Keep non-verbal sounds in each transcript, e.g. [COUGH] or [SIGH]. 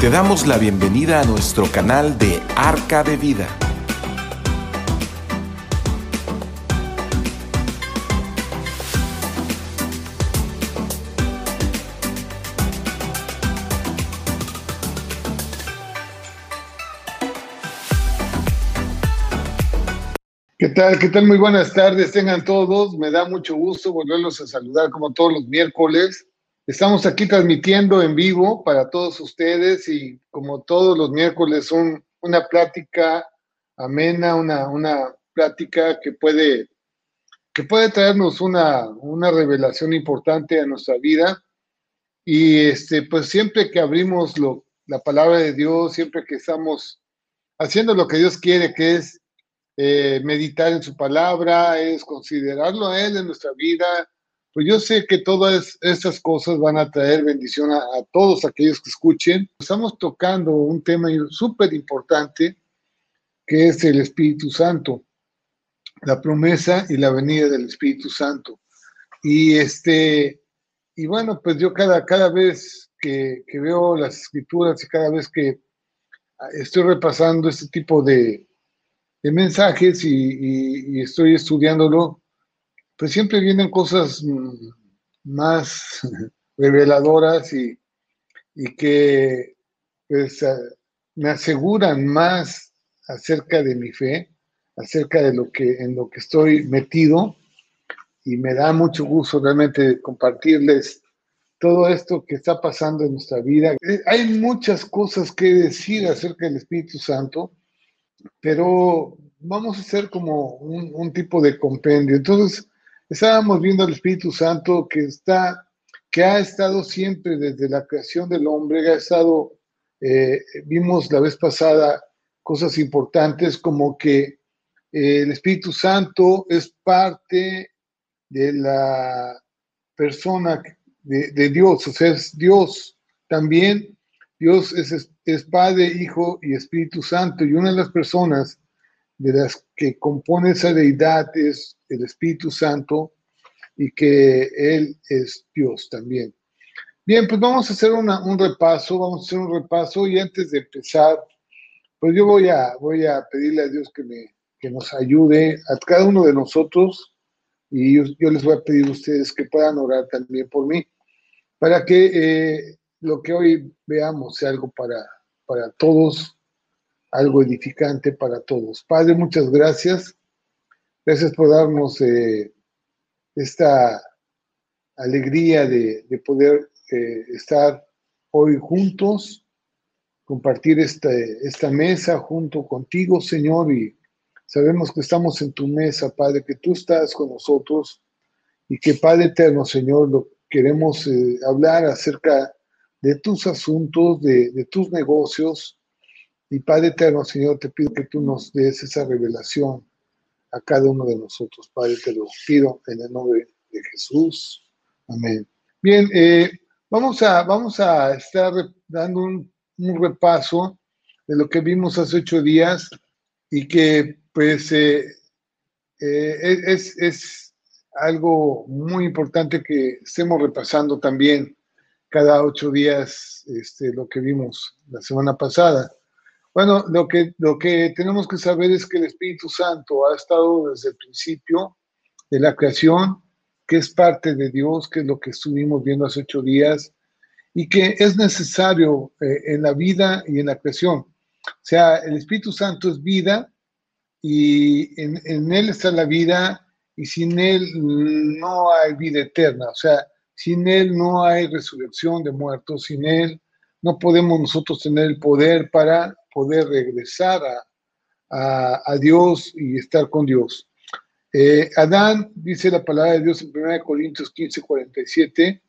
Te damos la bienvenida a nuestro canal de Arca de Vida. ¿Qué tal? ¿Qué tal? Muy buenas tardes, tengan todos. Me da mucho gusto volverlos a saludar como todos los miércoles. Estamos aquí transmitiendo en vivo para todos ustedes y como todos los miércoles un, una plática amena, una, plática que puede, que puede traernos una, una revelación importante a nuestra vida. Y este, pues siempre que abrimos la palabra de Dios, siempre que estamos haciendo lo que Dios quiere, que es eh, meditar en su palabra, es considerarlo a en nuestra vida. Pues yo sé que todas estas cosas van a traer bendición a, todos aquellos que escuchen. Estamos tocando un tema súper importante que es el Espíritu Santo, la promesa y la venida del Espíritu Santo. Y este, y bueno, pues yo cada, cada vez que, veo las escrituras y cada vez que estoy repasando este tipo de mensajes y, estoy estudiándolo, pues siempre vienen cosas mm, más [LAUGHS] reveladoras y, que pues, me aseguran más acerca de mi fe, acerca de lo que en lo que estoy metido y me da mucho gusto realmente compartirles todo esto que está pasando en nuestra vida. Eh, hay muchas cosas que decir acerca del Espíritu Santo pero vamos a hacer como un, tipo de compendio. Entonces, estábamos viendo al Espíritu Santo que está, que ha estado siempre desde la creación del hombre, ha estado, eh, vimos la vez pasada cosas importantes como que eh, el Espíritu Santo es parte de la persona de, de Dios, o sea, es Dios. También Dios es, Padre, Hijo y Espíritu Santo, y una de las personas de las que compone esa deidad es el Espíritu Santo y que Él es Dios también. Bien, pues vamos a hacer un repaso, vamos a hacer un repaso y antes de empezar, pues yo voy a, voy a pedirle a Dios que, me, que nos ayude a cada uno de nosotros y yo, les voy a pedir a ustedes que puedan orar también por mí, para que eh, lo que hoy veamos sea algo para, para todos, algo edificante para todos. Padre, muchas gracias. Gracias por darnos eh, esta alegría de, poder eh, estar hoy juntos, compartir esta, esta mesa junto contigo, Señor, y sabemos que estamos en tu mesa, Padre, que tú estás con nosotros y que, Padre eterno, Señor, lo queremos eh, hablar acerca de tus asuntos, de, tus negocios. Y Padre eterno, Señor, te pido que tú nos des esa revelación a cada uno de nosotros. Padre, te lo pido en el nombre de Jesús. Amén. Bien, eh, vamos, a, vamos a estar dando un, repaso de lo que vimos hace ocho días y que pues eh, eh, es, es algo muy importante que estemos repasando también cada ocho días este, lo que vimos la semana pasada. Bueno, lo que, lo que tenemos que saber es que el Espíritu Santo ha estado desde el principio de la creación, que es parte de Dios, que es lo que estuvimos viendo hace ocho días, y que es necesario eh, en la vida y en la creación. O sea, el Espíritu Santo es vida y en, en Él está la vida y sin Él no hay vida eterna. O sea, sin Él no hay resurrección de muertos, sin Él no podemos nosotros tener el poder para poder regresar a, Dios y estar con Dios. Eh, Adán, dice la palabra de Dios en 1 Corintios 15, 47,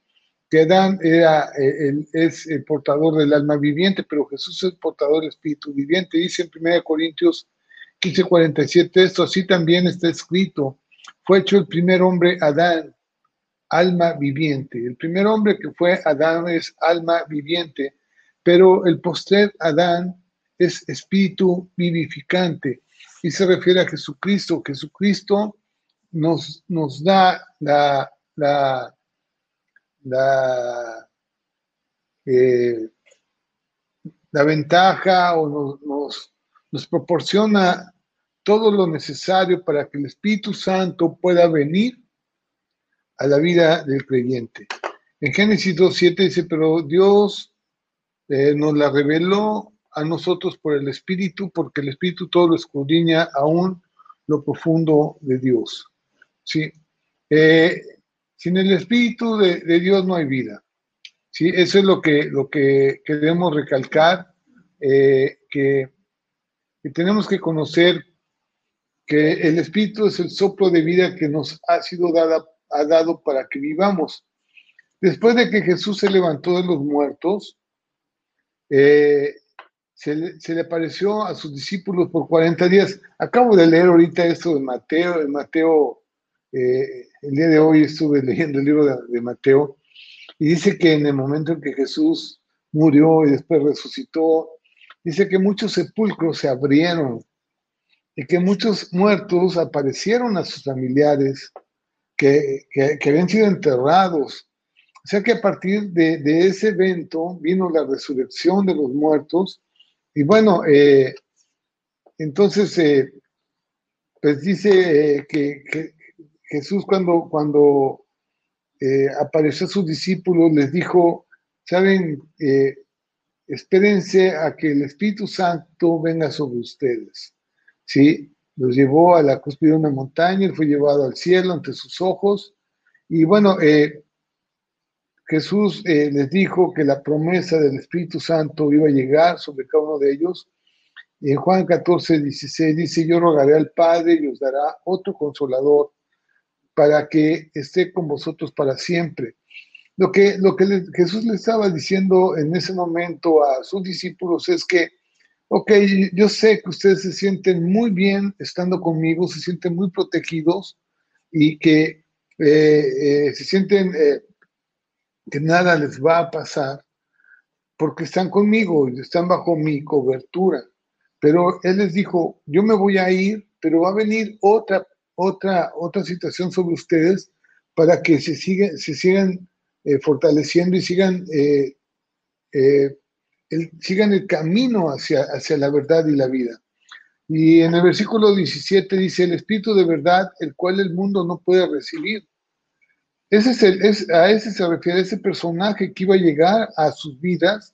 que Adán era, eh, es el portador del alma viviente, pero Jesús es el portador del espíritu viviente. Dice en 1 Corintios 15, 47, esto así también está escrito. Fue hecho el primer hombre Adán, alma viviente. El primer hombre que fue Adán es alma viviente, pero el postrer Adán es espíritu vivificante y se refiere a Jesucristo. Jesucristo nos, nos da la, la, la, eh, ventaja o nos, nos proporciona todo lo necesario para que el Espíritu Santo pueda venir a la vida del creyente. En Génesis 2.7 dice, pero Dios eh, nos la reveló a nosotros por el Espíritu, porque el Espíritu todo lo escudriña aún lo profundo de Dios. ¿sí? Eh, sin el Espíritu de, Dios no hay vida. ¿sí? Eso es lo que, lo que queremos recalcar, eh, que, que tenemos que conocer que el Espíritu es el soplo de vida que nos ha sido dada, ha dado para que vivamos. Después de que Jesús se levantó de los muertos, eh, se, le, apareció a sus discípulos por 40 días. Acabo de leer ahorita esto de Mateo, de Mateo, eh, el día de hoy estuve [LAUGHS] leyendo el libro de, Mateo, y dice que en el momento en que Jesús murió y después resucitó, dice que muchos sepulcros se abrieron y que muchos muertos aparecieron a sus familiares que, habían sido enterrados. O sea que a partir de, ese evento vino la resurrección de los muertos. Y bueno, eh, entonces, eh, pues dice eh, que, Jesús cuando, cuando apareció a sus discípulos les dijo, saben, espérense a que el Espíritu Santo venga sobre ustedes. ¿sí? Los llevó a la cúspide de una montaña, y fue llevado al cielo ante sus ojos. Y bueno, eh, Jesús eh, les dijo que la promesa del Espíritu Santo iba a llegar sobre cada uno de ellos. Y en Juan 14, 16 dice, yo rogaré al Padre y os dará otro consolador para que esté con vosotros para siempre. Lo que, lo que Jesús le estaba diciendo en ese momento a sus discípulos es que ok, yo sé que ustedes se sienten muy bien estando conmigo, se sienten muy protegidos y que eh, eh, se sienten que nada les va a pasar porque están conmigo y están bajo mi cobertura. Pero él les dijo, yo me voy a ir, pero va a venir otra, otra, otra situación sobre ustedes para que se, se sigan fortaleciendo y sigan sigan el camino hacia, hacia la verdad y la vida. Y en el versículo 17 dice, el Espíritu de verdad, el cual el mundo no puede recibir. Ese es el, es, a ese se refiere ese personaje que iba a llegar a sus vidas,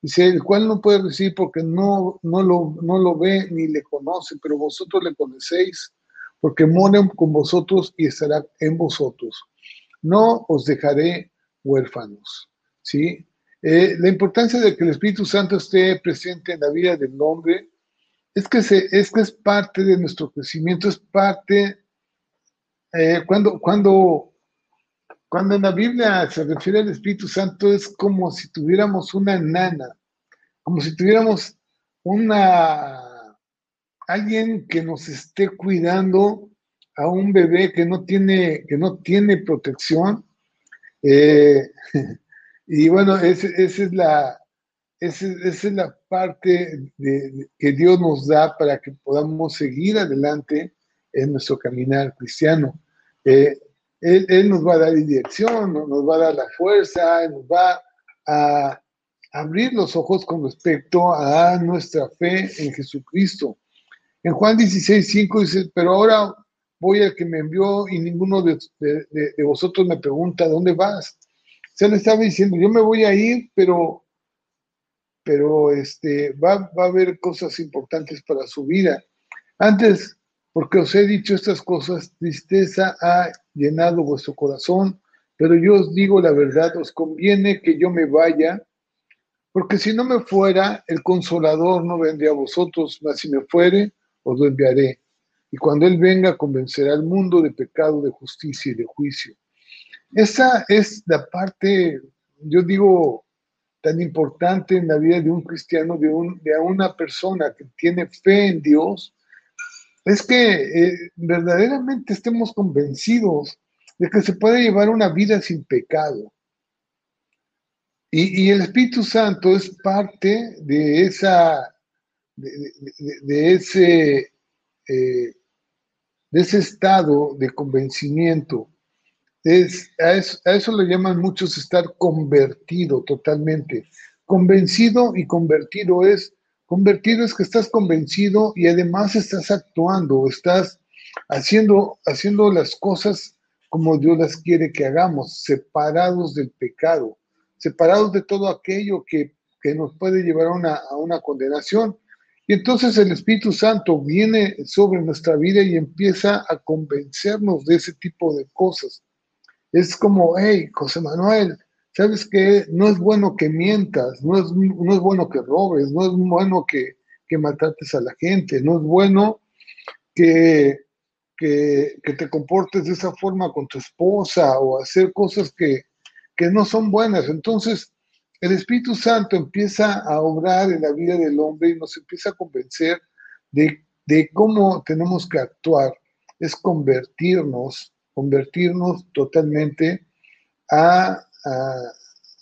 dice, el cual no puede recibir porque no, no, lo, no lo ve ni le conoce, pero vosotros le conocéis, porque moren con vosotros y estará en vosotros. No os dejaré huérfanos. ¿sí? Eh, la importancia de que el Espíritu Santo esté presente en la vida del hombre es que, se, es, que es parte de nuestro crecimiento, es parte, eh, cuando, cuando, cuando en la Biblia se refiere al Espíritu Santo es como si tuviéramos una nana, como si tuviéramos una, alguien que nos esté cuidando a un bebé que no tiene, que no tiene protección. Eh, [LAUGHS] Y bueno, esa es la, esa, es la parte que Dios nos da para que podamos seguir adelante en nuestro caminar cristiano. Eh, él, nos va a dar dirección, nos va a dar la fuerza, nos va a abrir los ojos con respecto a nuestra fe en Jesucristo. En Juan 16, 5 dice, pero ahora voy al que me envió y ninguno de, de vosotros me pregunta, ¿dónde vas? se le estaba diciendo, yo me voy a ir, pero, pero este, va, va a haber cosas importantes para su vida. Antes, porque os he dicho estas cosas, tristeza ha llenado vuestro corazón, pero yo os digo la verdad, os conviene que yo me vaya, porque si no me fuera, el consolador no vendría a vosotros, mas si me fuere, os lo enviaré. Y cuando Él venga, convencerá al mundo de pecado, de justicia y de juicio. Esa es la parte, yo digo, tan importante en la vida de un cristiano, de, de una persona que tiene fe en Dios, es que eh, verdaderamente estemos convencidos de que se puede llevar una vida sin pecado. Y, el Espíritu Santo es parte de esa, de, ese, eh, de ese estado de convencimiento es, a, eso, le llaman muchos estar convertido totalmente. Convencido y convertido es, convertido es que estás convencido y además estás actuando, estás haciendo, haciendo las cosas como Dios las quiere que hagamos, separados del pecado, separados de todo aquello que, nos puede llevar a una, a una condenación. Y entonces el Espíritu Santo viene sobre nuestra vida y empieza a convencernos de ese tipo de cosas. Es como, hey, José Manuel, ¿sabes qué? No es bueno que mientas, no es, no es bueno que robes, no es bueno que, que maltrates a la gente, no es bueno que, que, te comportes de esa forma con tu esposa o hacer cosas que, que no son buenas. Entonces, el Espíritu Santo empieza a obrar en la vida del hombre y nos empieza a convencer de, de cómo tenemos que actuar. Es convertirnos, convertirnos totalmente a, a,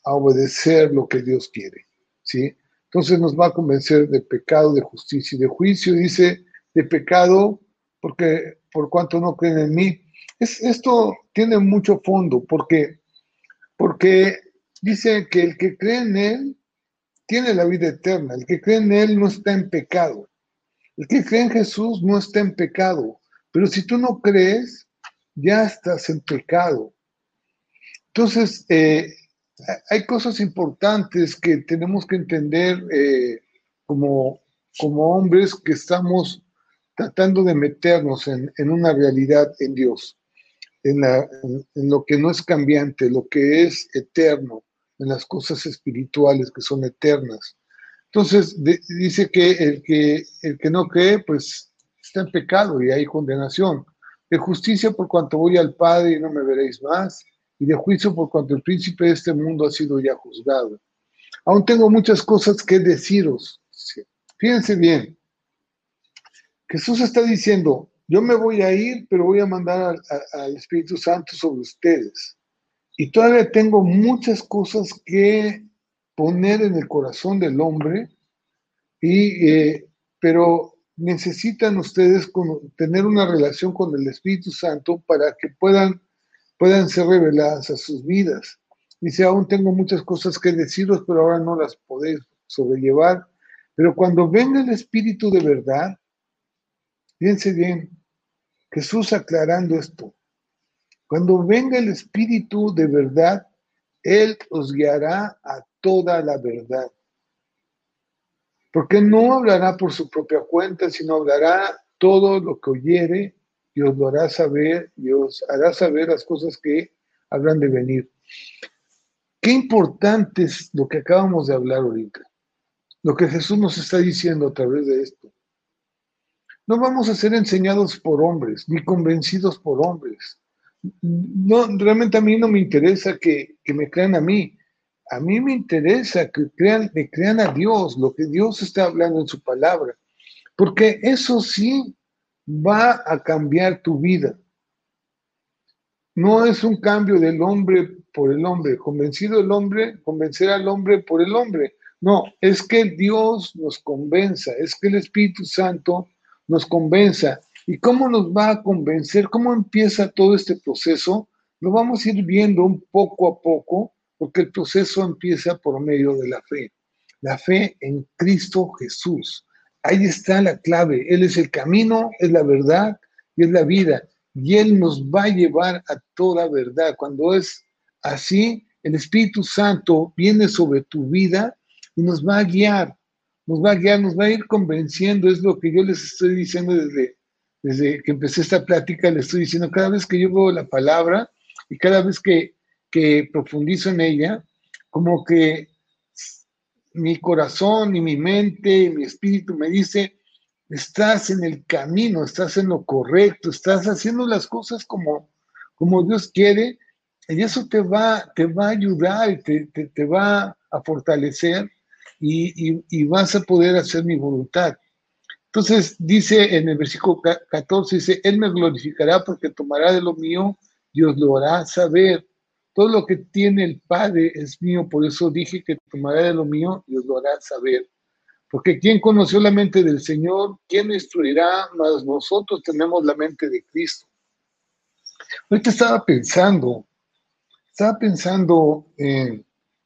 obedecer lo que Dios quiere. ¿sí? Entonces nos va a convencer de pecado, de justicia y de juicio. Dice de pecado porque por cuanto no creen en mí. Es, esto tiene mucho fondo porque, porque dice que el que cree en Él tiene la vida eterna. El que cree en Él no está en pecado. El que cree en Jesús no está en pecado. Pero si tú no crees, ya estás en pecado. Entonces, eh, hay cosas importantes que tenemos que entender eh, como, como hombres que estamos tratando de meternos en, una realidad en Dios, en, lo que no es cambiante, lo que es eterno, en las cosas espirituales que son eternas. Entonces, dice que el, que el que no cree, pues está en pecado y hay condenación. De justicia por cuanto voy al Padre y no me veréis más, y de juicio por cuanto el príncipe de este mundo ha sido ya juzgado. Aún tengo muchas cosas que deciros. Fíjense bien, Jesús está diciendo, yo me voy a ir, pero voy a mandar al, Espíritu Santo sobre ustedes. Y todavía tengo muchas cosas que poner en el corazón del hombre, y, eh, pero necesitan ustedes tener una relación con el Espíritu Santo para que puedan, puedan ser reveladas a sus vidas. Dice, aún tengo muchas cosas que deciros, pero ahora no las podéis sobrellevar. Pero cuando venga el Espíritu de verdad, Fíjense bien, Jesús aclarando esto. Cuando venga el Espíritu de verdad, Él os guiará a toda la verdad. Porque no hablará por su propia cuenta, sino hablará todo lo que oyere y os lo hará saber y hará saber las cosas que habrán de venir. Qué importante es lo que acabamos de hablar ahorita, lo que Jesús nos está diciendo a través de esto. No vamos a ser enseñados por hombres, ni convencidos por hombres. No, realmente a mí no me interesa que, me crean a mí. A mí me interesa que crean, que crean a Dios, lo que Dios está hablando en su palabra. Porque eso sí va a cambiar tu vida. No es un cambio del hombre por el hombre, convencido el hombre, convencer al hombre por el hombre. No, es que Dios nos convenza, es que el Espíritu Santo nos convenza. ¿Y cómo nos va a convencer? ¿Cómo empieza todo este proceso? Lo vamos a ir viendo un poco a poco, porque el proceso empieza por medio de la fe. La fe en Cristo Jesús. Ahí está la clave. Él es el camino, es la verdad y es la vida. Y Él nos va a llevar a toda verdad. Cuando es así, el Espíritu Santo viene sobre tu vida y nos va a guiar nos va a guiar, nos va a ir convenciendo, es lo que yo les estoy diciendo desde, desde que empecé esta plática, les estoy diciendo, cada vez que yo veo la palabra y cada vez que, que profundizo en ella, como que mi corazón y mi mente y mi espíritu me dice, estás en el camino, estás en lo correcto, estás haciendo las cosas como, como Dios quiere, y eso te va, te va a ayudar y te, te, va a fortalecer y, vas a poder hacer mi voluntad. Entonces dice en el versículo 14, dice, Él me glorificará porque tomará de lo mío, Dios lo hará saber. Todo lo que tiene el Padre es mío, por eso dije que tomará de lo mío, Dios lo hará saber. Porque ¿quién conoció la mente del Señor? ¿Quién instruirá? Más nosotros tenemos la mente de Cristo. Ahorita estaba pensando, estaba pensando en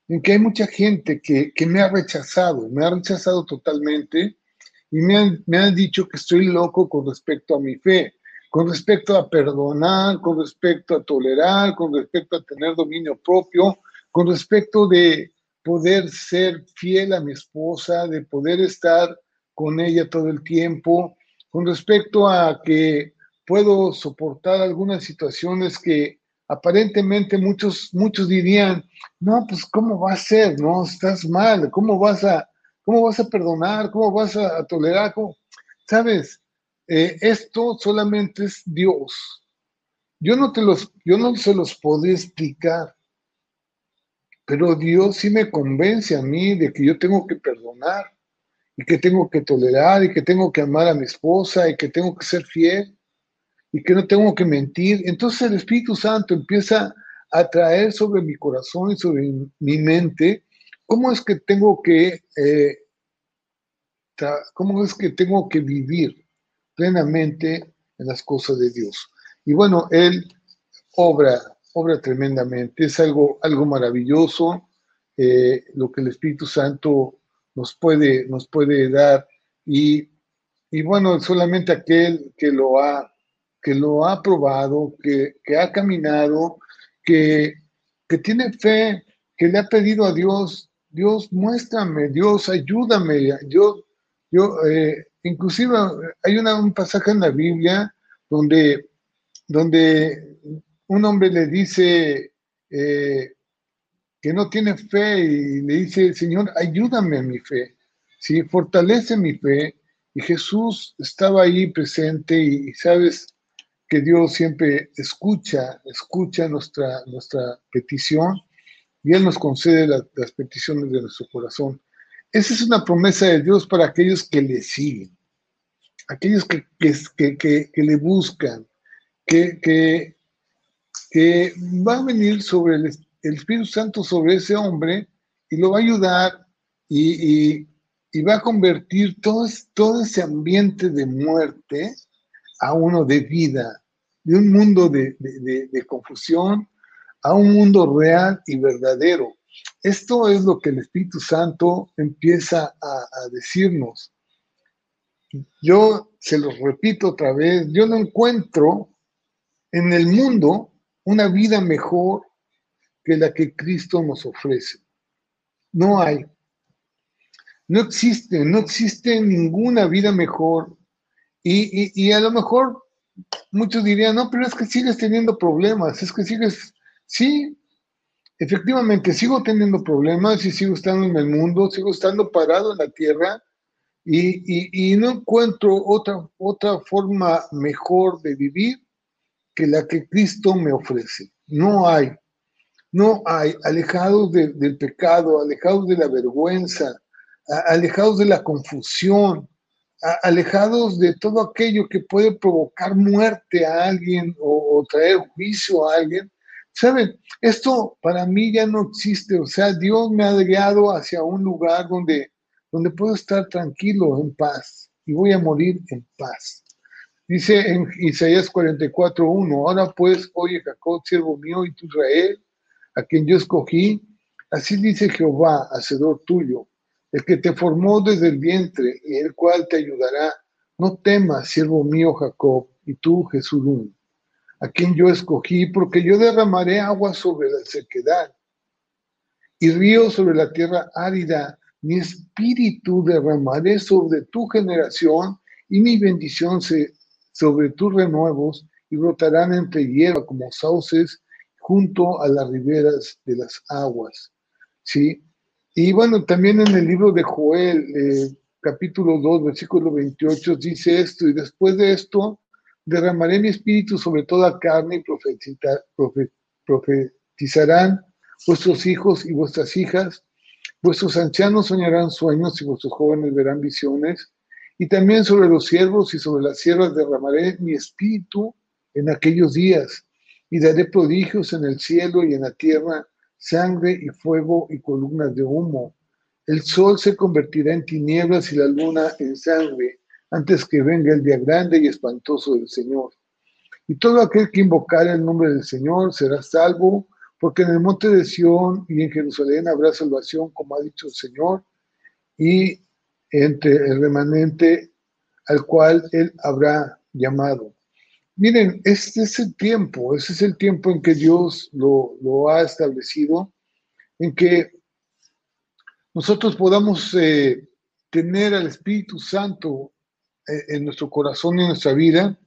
en que hay mucha gente que, me ha rechazado, me ha rechazado totalmente y me han, me han dicho que estoy loco con respecto a mi fe, con respecto a perdonar, con respecto a tolerar, con respecto a tener dominio propio, con respecto de poder ser fiel a mi esposa, de poder estar con ella todo el tiempo, con respecto a que puedo soportar algunas situaciones que aparentemente muchos, muchos dirían, no, pues ¿cómo va a ser? No, estás mal, ¿cómo vas a, cómo vas a perdonar? ¿Cómo vas a, tolerar? ¿Sabes? Eh, esto solamente es Dios. Yo no, te los, yo no se los puedo explicar, pero Dios sí me convence a mí de que yo tengo que perdonar y que tengo que tolerar y que tengo que amar a mi esposa y que tengo que ser fiel y que no tengo que mentir. Entonces el Espíritu Santo empieza a traer sobre mi corazón y sobre mi mente cómo es que tengo que, eh, cómo es que tengo que vivir plenamente en las cosas de Dios. Y bueno, Él obra, obra tremendamente, es algo, algo maravilloso eh, lo que el Espíritu Santo nos puede, nos puede dar. Y, y bueno, solamente aquel que lo ha que lo ha probado, que, ha caminado, que, tiene fe, que le ha pedido a Dios, Dios muéstrame, Dios ayúdame, yo, yo, eh, inclusive hay un pasaje en la Biblia donde, donde un hombre le dice eh, que no tiene fe y le dice, Señor, ayúdame a mi fe, ¿sí? fortalece mi fe. Y Jesús estaba ahí presente y, sabes, que Dios siempre escucha, escucha nuestra, nuestra petición y Él nos concede las peticiones de nuestro corazón. Esa es una promesa de Dios para aquellos que le siguen, aquellos que, que, le buscan, que, que, va a venir sobre el, Espíritu Santo sobre ese hombre y lo va a ayudar y, va a convertir todo, todo ese ambiente de muerte a uno de vida, de un mundo de, confusión a un mundo real y verdadero. Esto es lo que el Espíritu Santo empieza a, decirnos. Yo se los repito otra vez, yo no encuentro en el mundo una vida mejor que la que Cristo nos ofrece. No hay. No existe, no existe ninguna vida mejor y, a lo mejor muchos dirían, no, pero es que sigues teniendo problemas, es que sigues, sí, efectivamente sigo teniendo problemas y sigo estando en el mundo, sigo estando parado en la tierra y, no encuentro otra, otra forma mejor de vivir que la que Cristo me ofrece. No hay, no hay, alejados del pecado, alejados de la vergüenza, alejados de la confusión, alejados de todo aquello que puede provocar muerte a alguien o, traer juicio a alguien. Saben, esto para mí ya no existe, o sea, Dios me ha guiado hacia un lugar donde, donde puedo estar tranquilo, en paz, y voy a morir en paz. Dice en Isaías 44.1, ahora pues, oye Jacob, siervo mío, y tu Israel, a quien yo escogí, así dice Jehová, hacedor tuyo, el que te formó desde el vientre y el cual te ayudará. No temas, siervo mío Jacob, y tú Jesús, a quien yo escogí, porque yo derramaré agua sobre la sequedad y río sobre la tierra árida. Mi espíritu derramaré sobre tu generación y mi bendición sobre tus renuevos y brotarán entre hierba como sauces junto a las riberas de las aguas. ¿Sí? Y bueno, también en el libro de Joel, eh, capítulo 2, versículo 28, dice esto, y después de esto derramaré mi espíritu sobre toda carne y profetizarán vuestros hijos y vuestras hijas, vuestros ancianos soñarán sueños y vuestros jóvenes verán visiones, y también sobre los siervos y sobre las siervas derramaré mi espíritu en aquellos días, y daré prodigios en el cielo y en la tierra, sangre y fuego y columnas de humo. El sol se convertirá en tinieblas y la luna en sangre antes que venga el día grande y espantoso del Señor. Y todo aquel que invocar el nombre del Señor será salvo, porque en el monte de Sión y en Jerusalén habrá salvación, como ha dicho el Señor, y entre el remanente al cual Él habrá llamado. Miren, este es el tiempo, ese es el tiempo en que Dios lo, ha establecido, en que nosotros podamos eh, tener al Espíritu Santo eh, en nuestro corazón y en nuestra vida,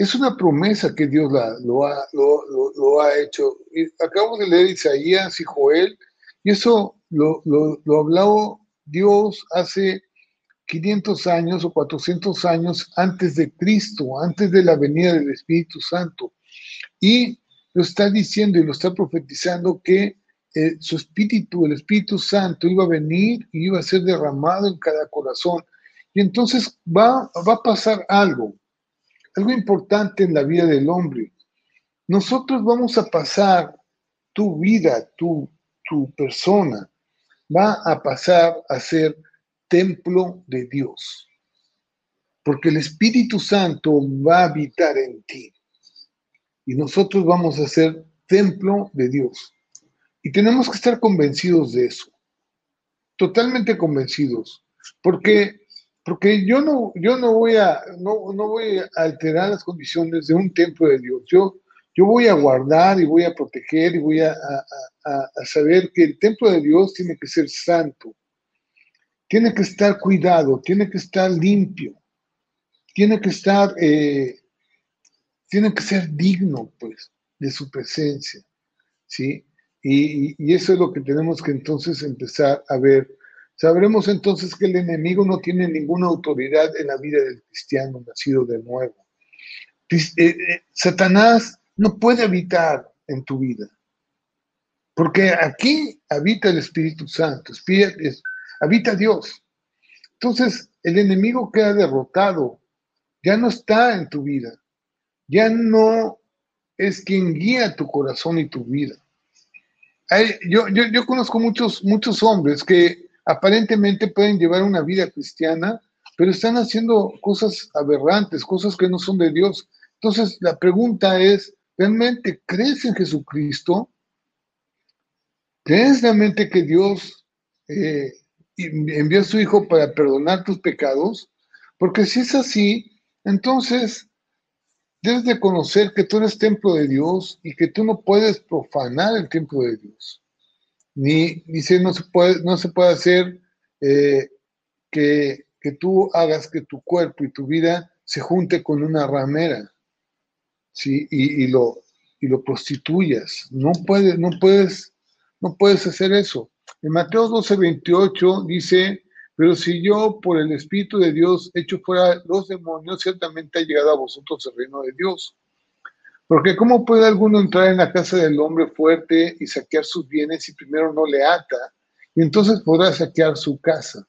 es una promesa que Dios lo, ha, lo, ha, hecho. acabamos de leer Isaías y Joel, y eso lo, lo, habló Dios hace 500 años o 400 años antes de Cristo, antes de la venida del Espíritu Santo. Y lo está diciendo y lo está profetizando que eh, su Espíritu, el Espíritu Santo, iba a venir y iba a ser derramado en cada corazón. Y entonces va, va a pasar algo algo importante en la vida del hombre. Nosotros vamos a pasar tu vida, tu, tu persona, va a pasar a ser templo de Dios. Porque el Espíritu Santo va a habitar en ti. Y nosotros vamos a ser templo de Dios. Y tenemos que estar convencidos de eso. Totalmente convencidos. Porque porque yo no, yo no voy a, no, no voy a alterar las condiciones de un templo de Dios. Yo, yo voy a guardar y voy a proteger y voy a, a, saber que el templo de Dios tiene que ser santo, tiene que estar cuidado, tiene que estar limpio, tiene que estar, eh, tiene que ser digno, pues, de su presencia, ¿sí? Y, y, eso es lo que tenemos que entonces empezar a ver Sabremos entonces que el enemigo no tiene ninguna autoridad en la vida del cristiano nacido de nuevo. Eh, eh, Satanás no puede habitar en tu vida, porque aquí habita el Espíritu Santo, habita Dios. Entonces el enemigo queda derrotado, ya no está en tu vida, ya no es quien guía tu corazón y tu vida. yo, yo, conozco muchos, muchos hombres que aparentemente pueden llevar una vida cristiana, pero están haciendo cosas aberrantes, cosas que no son de Dios. Entonces, la pregunta es, ¿realmente crees en Jesucristo? ¿Crees realmente que Dios eh, envió a su Hijo para perdonar tus pecados? Porque si es así, entonces debes de conocer que tú eres templo de Dios y que tú no puedes profanar el templo de Dios ni dice no se puede, no se puede hacer eh, que, tú hagas que tu cuerpo y tu vida se junte con una ramera, ¿sí? Y, lo, y lo prostituyas. No puedes, no puedes, no puedes hacer eso. En Mateo 12, 28 dice, pero si yo por el Espíritu de Dios echo fuera los demonios, ciertamente ha llegado a vosotros el reino de Dios. Porque ¿cómo puede alguno entrar en la casa del hombre fuerte y saquear sus bienes si primero no le ata? Y entonces podrá saquear su casa.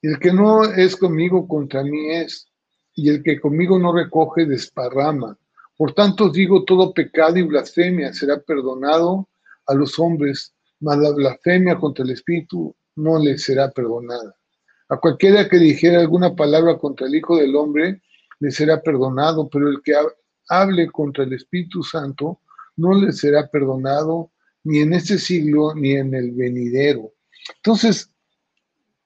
El que no es conmigo contra mí es, y el que conmigo no recoge desparrama. Por tanto os digo, todo pecado y blasfemia será perdonado a los hombres, mas la blasfemia contra el Espíritu no le será perdonada. A cualquiera que dijera alguna palabra contra el Hijo del Hombre, le será perdonado, pero el que hable contra el Espíritu Santo, no le será perdonado ni en este siglo ni en el venidero. Entonces,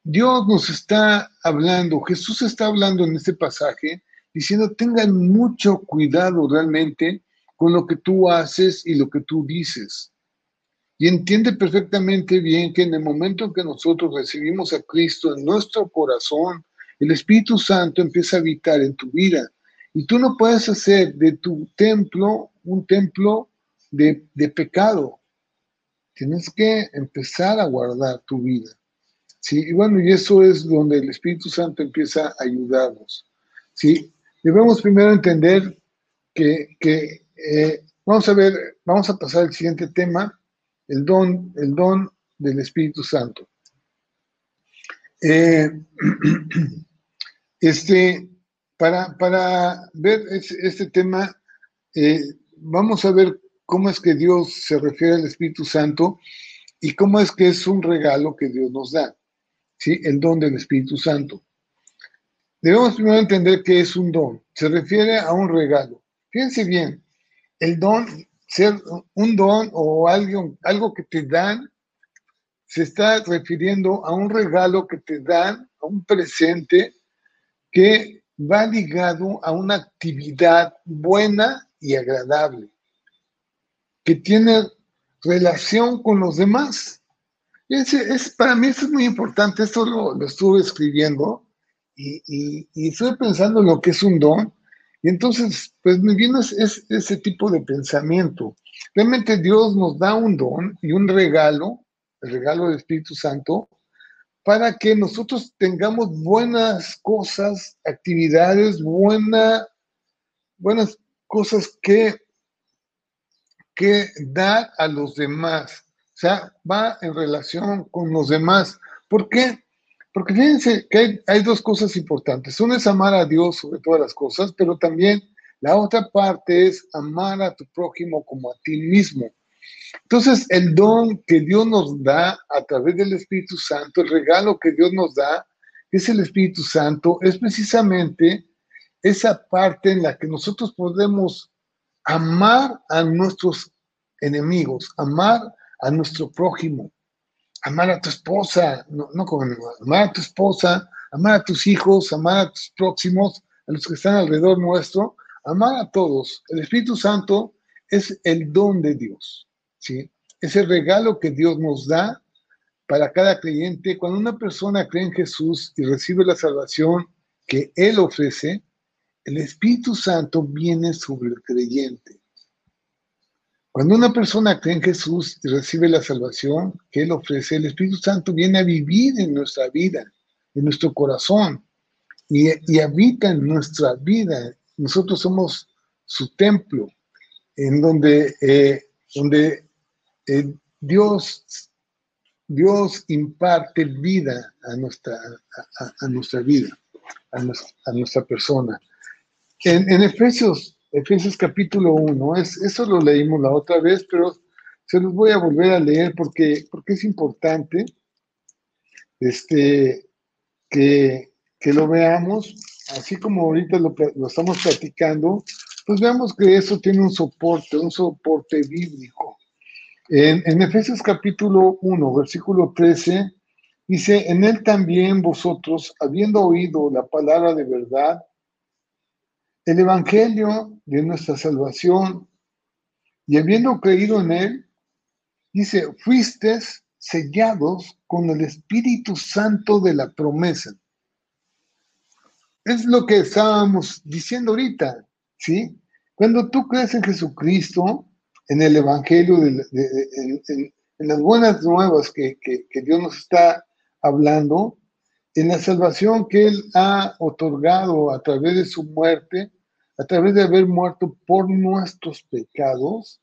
Dios nos está hablando, Jesús está hablando en este pasaje, diciendo, tengan mucho cuidado realmente con lo que tú haces y lo que tú dices. Y entiende perfectamente bien que en el momento en que nosotros recibimos a Cristo en nuestro corazón, el Espíritu Santo empieza a habitar en tu vida. Y tú no puedes hacer de tu templo un templo de, pecado. Tienes que empezar a guardar tu vida. ¿sí? Y bueno, y eso es donde el Espíritu Santo empieza a ayudarnos. ¿sí? Debemos primero entender que, eh, vamos a ver, vamos a pasar al siguiente tema, el don, el don del Espíritu Santo. Eh, [CLEARS THROAT] este, para, ver este tema, eh, vamos a ver cómo es que Dios se refiere al Espíritu Santo y cómo es que es un regalo que Dios nos da, ¿sí? El don del Espíritu Santo. Debemos primero entender que es un don. Se refiere a un regalo. Fíjense bien, el don ser un don o algo, algo que te dan, se está refiriendo a un regalo que te dan, a un presente que va ligado a una actividad buena y agradable, que tiene relación con los demás. es, para mí eso es muy importante, esto lo, estuve escribiendo y, y, estuve pensando en lo que es un don, y entonces, pues me viene ese tipo de pensamiento. Realmente Dios nos da un don y un regalo, el regalo del Espíritu Santo, para que nosotros tengamos buenas cosas, actividades, buena, buenas cosas que, que dar a los demás. O sea, va en relación con los demás. ¿Por qué? Porque fíjense que hay, dos cosas importantes. Una es amar a Dios sobre todas las cosas, pero también la otra parte es amar a tu prójimo como a ti mismo. Entonces, el don que Dios nos da a través del Espíritu Santo, el regalo que Dios nos da, es el Espíritu Santo, es precisamente esa parte en la que nosotros podemos amar a nuestros enemigos, amar a nuestro prójimo amar a tu esposa, no, no como amar a tu esposa, amar a tus hijos, amar a tus próximos, a los que están alrededor nuestro, amar a todos. El Espíritu Santo es el don de Dios, Es el regalo que Dios nos da para cada creyente. Cuando una persona cree en Jesús y recibe la salvación que Él ofrece, el Espíritu Santo viene sobre el creyente. Cuando una persona cree en Jesús y recibe la salvación que Él ofrece, el Espíritu Santo viene a vivir en nuestra vida, en nuestro corazón, y, habita en nuestra vida. Nosotros somos su templo, en donde, eh, donde eh, Dios, Dios imparte vida a nuestra, a, nuestra vida, a nuestra, persona. En, Efesios Efesios capítulo 1, es, eso lo leímos la otra vez, pero se los voy a volver a leer porque, porque es importante este, que, lo veamos, así como ahorita lo, estamos platicando, pues veamos que eso tiene un soporte, un soporte bíblico. En, Efesios capítulo 1, versículo 13, dice, en él también vosotros, habiendo oído la palabra de verdad, el Evangelio de nuestra salvación y habiendo creído en él, dice, fuiste sellados con el Espíritu Santo de la promesa. Es lo que estábamos diciendo ahorita, ¿sí? Cuando tú crees en Jesucristo, en el Evangelio, en, las buenas nuevas que, que Dios nos está hablando, en la salvación que Él ha otorgado a través de su muerte, a través de haber muerto por nuestros pecados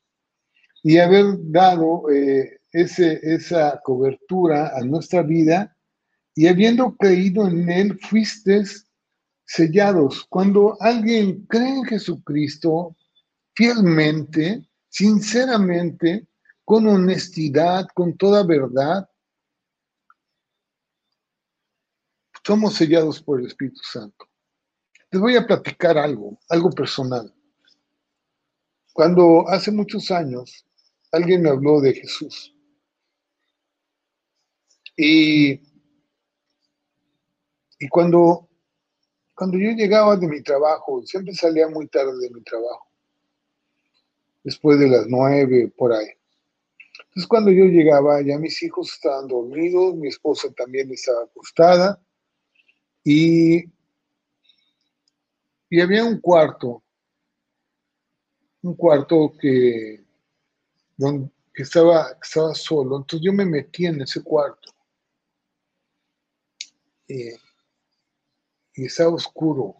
y haber dado eh, ese, esa cobertura a nuestra vida y habiendo creído en Él, fuiste sellados. Cuando alguien cree en Jesucristo fielmente, sinceramente, con honestidad, con toda verdad, somos sellados por el Espíritu Santo. Les voy a platicar algo, algo personal. Cuando hace muchos años alguien me habló de Jesús y, y cuando, cuando yo llegaba de mi trabajo, siempre salía muy tarde de mi trabajo, después de las nueve, por ahí. Entonces cuando yo llegaba, ya mis hijos estaban dormidos, mi esposa también estaba acostada y y había un cuarto, un cuarto que, donde, estaba, estaba solo. Entonces yo me metí en ese cuarto. y estaba oscuro.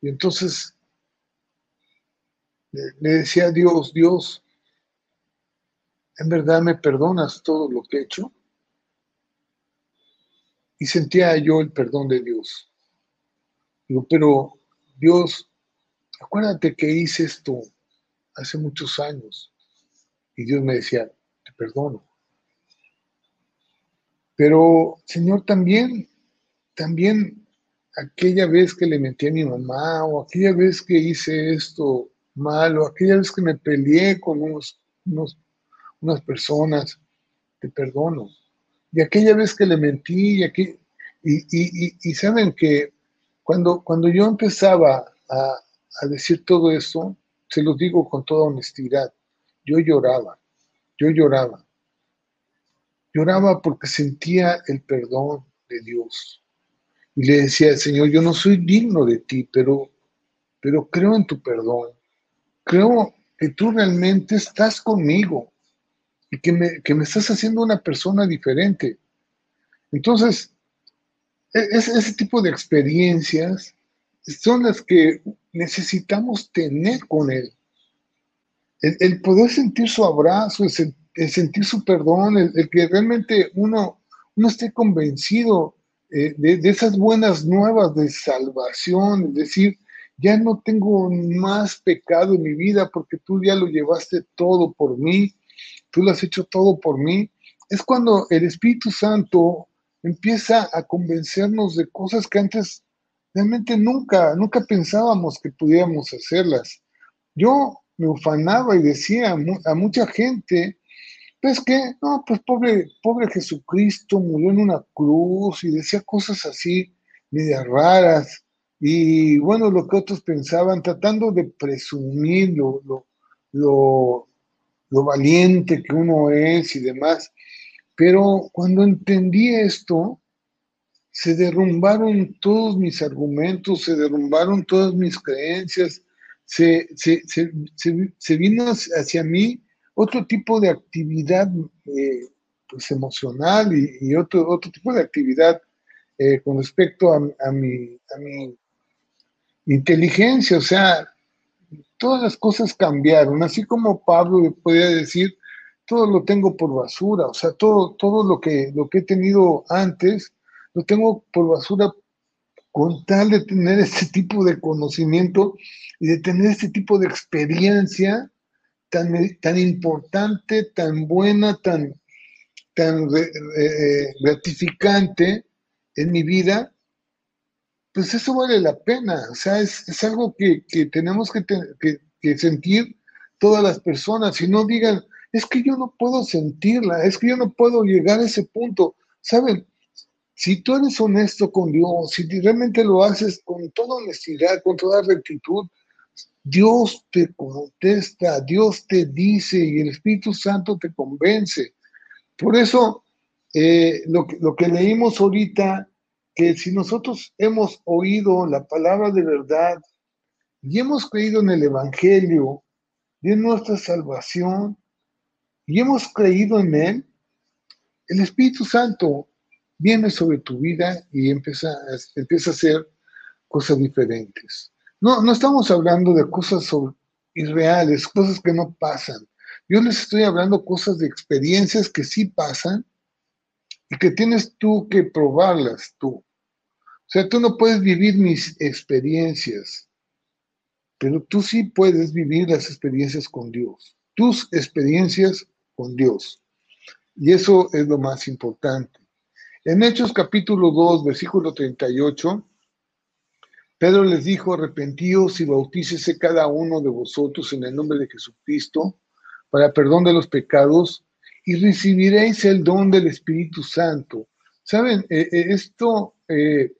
Y entonces le, decía a Dios, Dios, ¿en verdad me perdonas todo lo que he hecho? Y sentía yo el perdón de Dios. Digo, pero Dios, acuérdate que hice esto hace muchos años. Y Dios me decía, te perdono. Pero, Señor, también, también aquella vez que le metí a mi mamá o aquella vez que hice esto malo, aquella vez que me peleé con unos, unas personas, te perdono. Y aquella vez que le mentí, y, aquí, y, saben que cuando, cuando yo empezaba a, a decir todo eso, se lo digo con toda honestidad, yo lloraba, yo lloraba. Lloraba porque sentía el perdón de Dios. Y le decía, Señor, yo no soy digno de ti, pero, pero creo en tu perdón. Creo que tú realmente estás conmigo y que me, que me estás haciendo una persona diferente. Entonces, e, ese tipo de experiencias son las que necesitamos tener con Él. El, poder sentir su abrazo, el, sentir su perdón, el, que realmente uno, uno esté convencido eh, de, de, esas buenas nuevas de salvación, es decir, ya no tengo más pecado en mi vida porque tú ya lo llevaste todo por mí, tú lo has hecho todo por mí. Es cuando el Espíritu Santo empieza a convencernos de cosas que antes realmente nunca, nunca pensábamos que pudiéramos hacerlas. Yo me ufanaba y decía a mucha gente, pues que, no, pues pobre, pobre Jesucristo murió en una cruz y decía cosas así, medias raras. Y bueno, lo que otros pensaban, tratando de presumir lo, lo, lo valiente que uno es y demás. Pero cuando entendí esto, se derrumbaron todos mis argumentos, se derrumbaron todas mis creencias, se, se, vino hacia mí otro tipo de actividad eh, pues emocional y, otro, otro tipo de actividad eh, con respecto a, a, mi, a mi inteligencia, o sea, todas las cosas cambiaron, así como Pablo podía decir, todo lo tengo por basura, o sea, todo, todo lo, que, lo que he tenido antes, lo tengo por basura con tal de tener este tipo de conocimiento y de tener este tipo de experiencia tan, tan importante, tan buena, tan, tan eh, gratificante en mi vida, pues eso vale la pena. O sea, es, algo que, tenemos que, que, sentir todas las personas y no digan, es que yo no puedo sentirla, es que yo no puedo llegar a ese punto. ¿Saben? Si tú eres honesto con Dios, si realmente lo haces con toda honestidad, con toda rectitud, Dios te contesta, Dios te dice y el Espíritu Santo te convence. Por eso, eh, lo, lo que leímos ahorita, que si nosotros hemos oído la palabra de verdad y hemos creído en el Evangelio y en nuestra salvación y hemos creído en Él, el Espíritu Santo viene sobre tu vida y empieza, empieza a hacer cosas diferentes. No, no estamos hablando de cosas irreales, cosas que no pasan. Yo les estoy hablando cosas de experiencias que sí pasan y que tienes tú que probarlas tú. O sea, tú no puedes vivir mis experiencias, pero tú sí puedes vivir las experiencias con Dios, tus experiencias con Dios. Y eso es lo más importante. En Hechos capítulo 2, versículo 38, Pedro les dijo, arrepentíos y bautícese cada uno de vosotros en el nombre de Jesucristo para perdón de los pecados y recibiréis el don del Espíritu Santo. Saben, eh, eh, esto eh,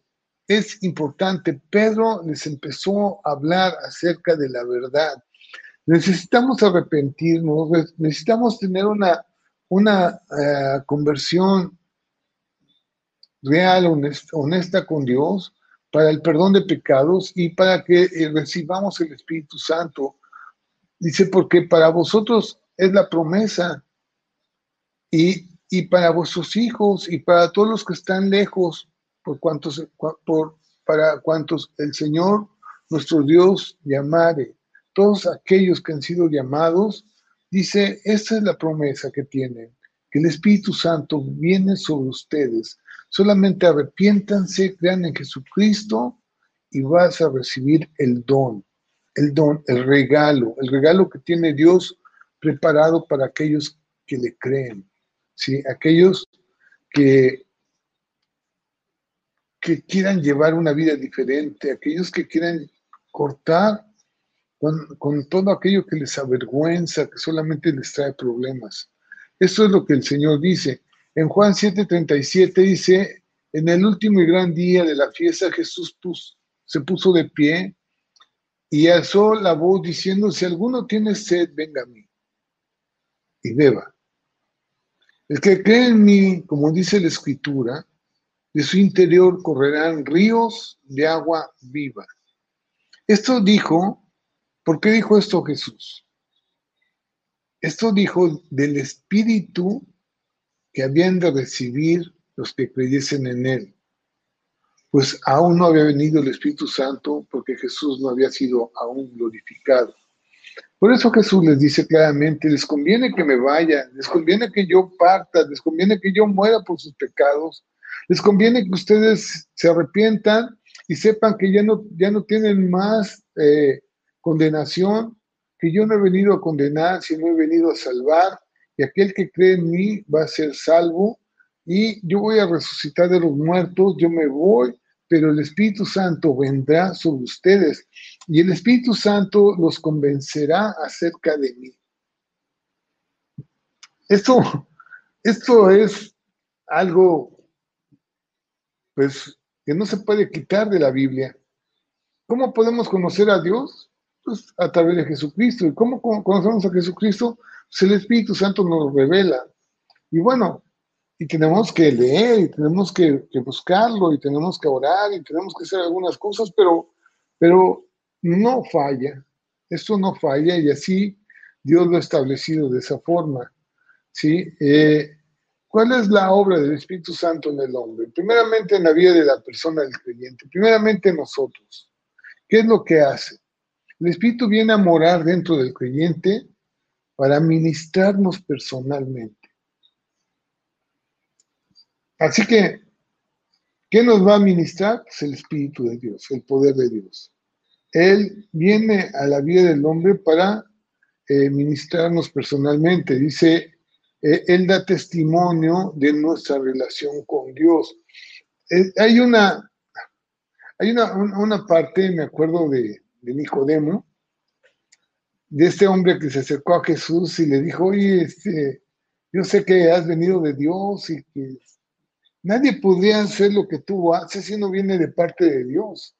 es importante. Pedro les empezó a hablar acerca de la verdad. Necesitamos arrepentirnos, necesitamos tener una, una conversión real, honesta, con Dios, para el perdón de pecados y para que eh, recibamos el Espíritu Santo. Dice, porque para vosotros es la promesa y, para vuestros hijos y para todos los que están lejos, por cuantos, por, para cuantos el Señor, nuestro Dios, llamare. Todos aquellos que han sido llamados, dice, esta es la promesa que tienen, que el Espíritu Santo viene sobre ustedes Solamente arrepiéntanse, crean en Jesucristo y vas a recibir el don, el don, el regalo, el regalo que tiene Dios preparado para aquellos que le creen, ¿sí? aquellos que, que quieran llevar una vida diferente, aquellos que quieran cortar con, todo aquello que les avergüenza, que solamente les trae problemas. Esto es lo que el Señor dice. En Juan 7:37 dice, en el último y gran día de la fiesta Jesús se puso de pie y alzó la voz diciendo, si alguno tiene sed, venga a mí y beba. El que cree en mí, como dice la Escritura, de su interior correrán ríos de agua viva. Esto dijo, ¿por qué dijo esto Jesús? Esto dijo del Espíritu que habían de recibir los que creyesen en Él. Pues aún no había venido el Espíritu Santo porque Jesús no había sido aún glorificado. Por eso Jesús les dice claramente, les conviene que me vaya, les conviene que yo parta, les conviene que yo muera por sus pecados, les conviene que ustedes se arrepientan y sepan que ya no, ya no tienen más eh, condenación, que yo no he venido a condenar, sino he venido a salvar, y aquel que cree en mí va a ser salvo, y yo voy a resucitar de los muertos, yo me voy, pero el Espíritu Santo vendrá sobre ustedes, y el Espíritu Santo los convencerá acerca de mí. Esto, esto es algo pues que no se puede quitar de la Biblia. ¿Cómo podemos conocer a Dios? Pues a través de Jesucristo. ¿Y cómo conocemos a Jesucristo? Pues el Espíritu Santo nos revela. Y bueno, y tenemos que leer, y tenemos que, buscarlo, y tenemos que orar, y tenemos que hacer algunas cosas, pero, pero no falla. Esto no falla, y así Dios lo ha establecido de esa forma. ¿sí? Eh, ¿Cuál es la obra del Espíritu Santo en el hombre? Primeramente en la vida de la persona del creyente, primeramente nosotros. ¿Qué es lo que hace? El Espíritu viene a morar dentro del creyente para ministrarnos personalmente. Así que, ¿qué nos va a ministrar? Pues el Espíritu de Dios, el poder de Dios. Él viene a la vida del hombre para eh, ministrarnos personalmente. Dice eh, él da testimonio de nuestra relación con Dios. Eh, hay una, hay una, parte, me acuerdo de, de, Nicodemo, de este hombre que se acercó a Jesús y le dijo, oye, este, yo sé que has venido de Dios y que nadie podría hacer lo que tú haces si no viene de parte de Dios.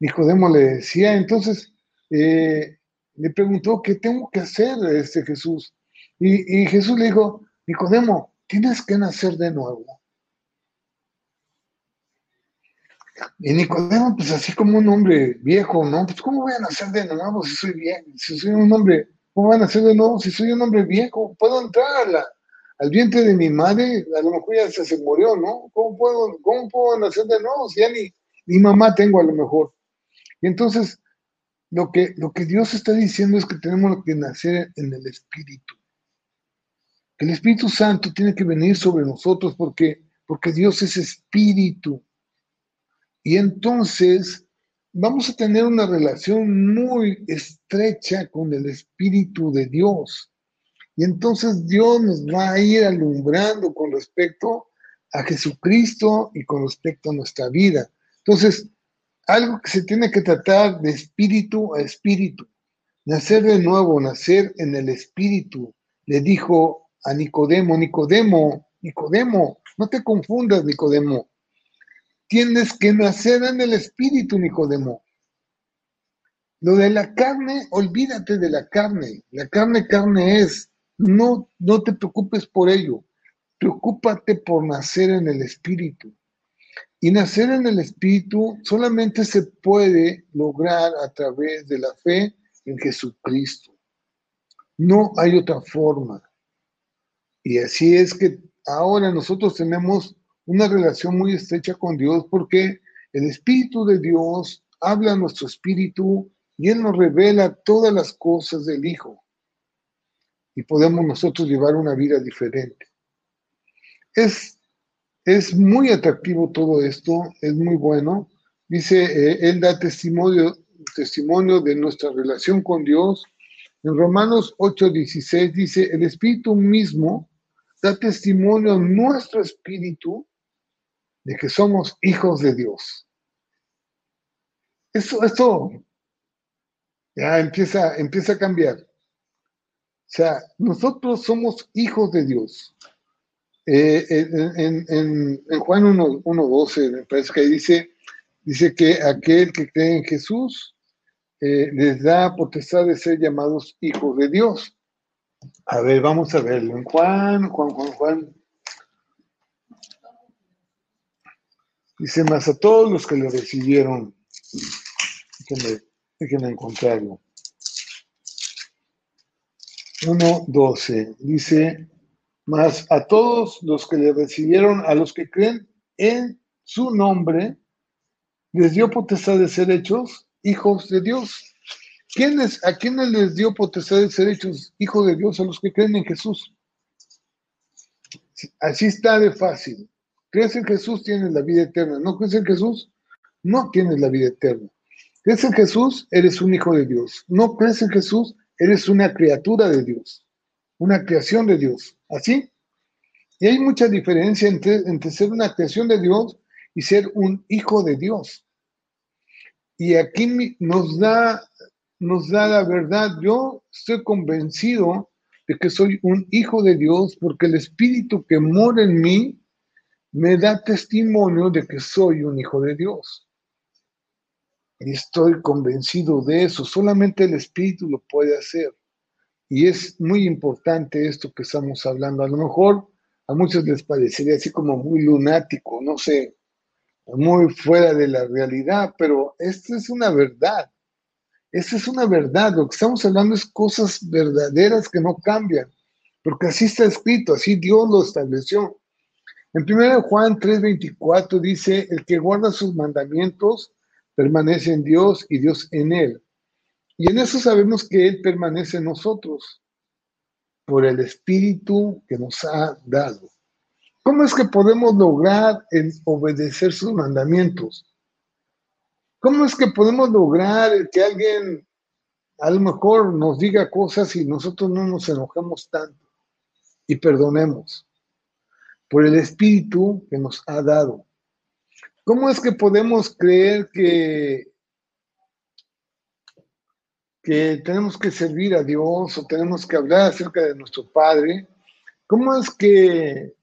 Nicodemo le decía, entonces eh, le preguntó, ¿qué tengo que hacer, este Jesús? Y, Jesús le dijo, Nicodemo, tienes que nacer de nuevo. Y Nicodemo, pues así como un hombre viejo, ¿no? Pues ¿cómo voy a nacer de nuevo si soy viejo? Si soy un hombre, ¿cómo voy a nacer de nuevo si soy un hombre viejo? ¿Puedo entrar al vientre de mi madre? A lo mejor ya se, murió, ¿no? ¿Cómo puedo, ¿Cómo puedo nacer de nuevo si ya ni, ni mamá tengo a lo mejor? Y entonces, lo que, lo que Dios está diciendo es que tenemos que nacer en el Espíritu el Espíritu Santo tiene que venir sobre nosotros porque, porque Dios es espíritu. Y entonces vamos a tener una relación muy estrecha con el Espíritu de Dios. Y entonces Dios nos va a ir alumbrando con respecto a Jesucristo y con respecto a nuestra vida. Entonces, algo que se tiene que tratar de espíritu a espíritu. Nacer de nuevo, nacer en el espíritu. Le dijo a Nicodemo, Nicodemo, Nicodemo, no te confundas, Nicodemo. Tienes que nacer en el espíritu, Nicodemo. Lo de la carne, olvídate de la carne. La carne, carne es. No, no te preocupes por ello. Preocúpate por nacer en el espíritu. Y nacer en el espíritu solamente se puede lograr a través de la fe en Jesucristo. No hay otra forma. Y así es que ahora nosotros tenemos una relación muy estrecha con Dios porque el Espíritu de Dios habla a nuestro espíritu y Él nos revela todas las cosas del Hijo. Y podemos nosotros llevar una vida diferente. Es, es muy atractivo todo esto, es muy bueno. Dice, eh, Él da testimonio, testimonio de nuestra relación con Dios. En Romanos 8:16 dice, el Espíritu mismo da testimonio nuestro espíritu de que somos hijos de Dios. Esto, esto, Ya empieza, empieza a cambiar. O sea, nosotros somos hijos de Dios. Eh, en, en, Juan 1.12, me parece que dice, dice que aquel que cree en Jesús eh, les da potestad de ser llamados hijos de Dios. A ver, vamos a verlo. En Juan, Juan, Juan, Juan. Dice, más a todos los que le recibieron. Déjenme, déjenme encontrarlo. 1.12. Dice, más a todos los que le recibieron, a los que creen en su nombre, les dio potestad de ser hechos hijos de Dios. ¿Quiénes, ¿A quiénes les dio potestad de ser hechos hijos de Dios? A los que creen en Jesús. Así está de fácil. ¿Crees en Jesús? Tienes la vida eterna. ¿No crees en Jesús? No tienes la vida eterna. ¿Crees en Jesús? Eres un hijo de Dios. ¿No crees en Jesús? Eres una criatura de Dios. Una creación de Dios. ¿Así? Y hay mucha diferencia entre, entre ser una creación de Dios y ser un hijo de Dios. Y aquí nos da, nos da la verdad. Yo estoy convencido de que soy un hijo de Dios porque el Espíritu que mora en mí me da testimonio de que soy un hijo de Dios. Y estoy convencido de eso. Solamente el Espíritu lo puede hacer. Y es muy importante esto que estamos hablando. A lo mejor a muchos les parecería así como muy lunático, no sé, muy fuera de la realidad, pero esto es una verdad. Esta es una verdad. Lo que estamos hablando es cosas verdaderas que no cambian, porque así está escrito, así Dios lo estableció. En 1 Juan 3:24 dice, el que guarda sus mandamientos permanece en Dios y Dios en él. Y en eso sabemos que Él permanece en nosotros por el Espíritu que nos ha dado. ¿Cómo es que podemos lograr obedecer sus mandamientos? ¿Cómo es que podemos lograr que alguien a lo mejor nos diga cosas y nosotros no nos enojemos tanto y perdonemos? Por el Espíritu que nos ha dado. ¿Cómo es que podemos creer que, que tenemos que servir a Dios o tenemos que hablar acerca de nuestro Padre? ¿Cómo es que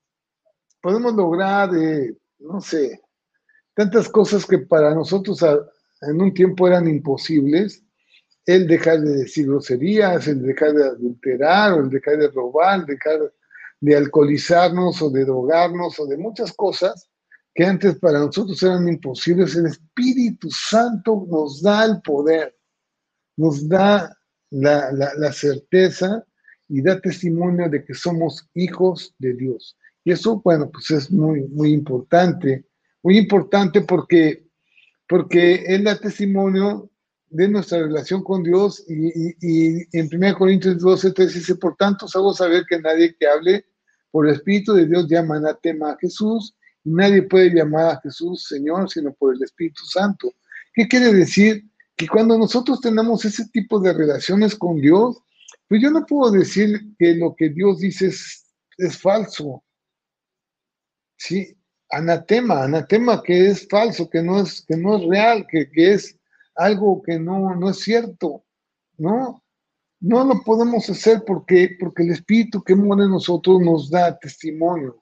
podemos lograr, eh, no sé, tantas cosas que para nosotros en un tiempo eran imposibles, el dejar de decir groserías, el dejar de adulterar, el dejar de robar, el dejar de alcoholizarnos o de drogarnos o de muchas cosas que antes para nosotros eran imposibles, el Espíritu Santo nos da el poder, nos da la, la certeza y da testimonio de que somos hijos de Dios. Y eso, bueno, pues es muy, muy importante, muy importante porque, porque es la testimonio de nuestra relación con Dios y, y, en 1 Corintios 12, 3 dice, por tanto, os hago saber que nadie que hable por el Espíritu de Dios llama anatema a Jesús y nadie puede llamar a Jesús Señor sino por el Espíritu Santo. ¿Qué quiere decir? Que cuando nosotros tenemos ese tipo de relaciones con Dios, pues yo no puedo decir que lo que Dios dice es, es falso, ¿sí? Anatema, anatema que es falso, que no es, que no es real, que, es algo que no, no es cierto, ¿no? No lo podemos hacer porque, porque el Espíritu que mora en nosotros nos da testimonio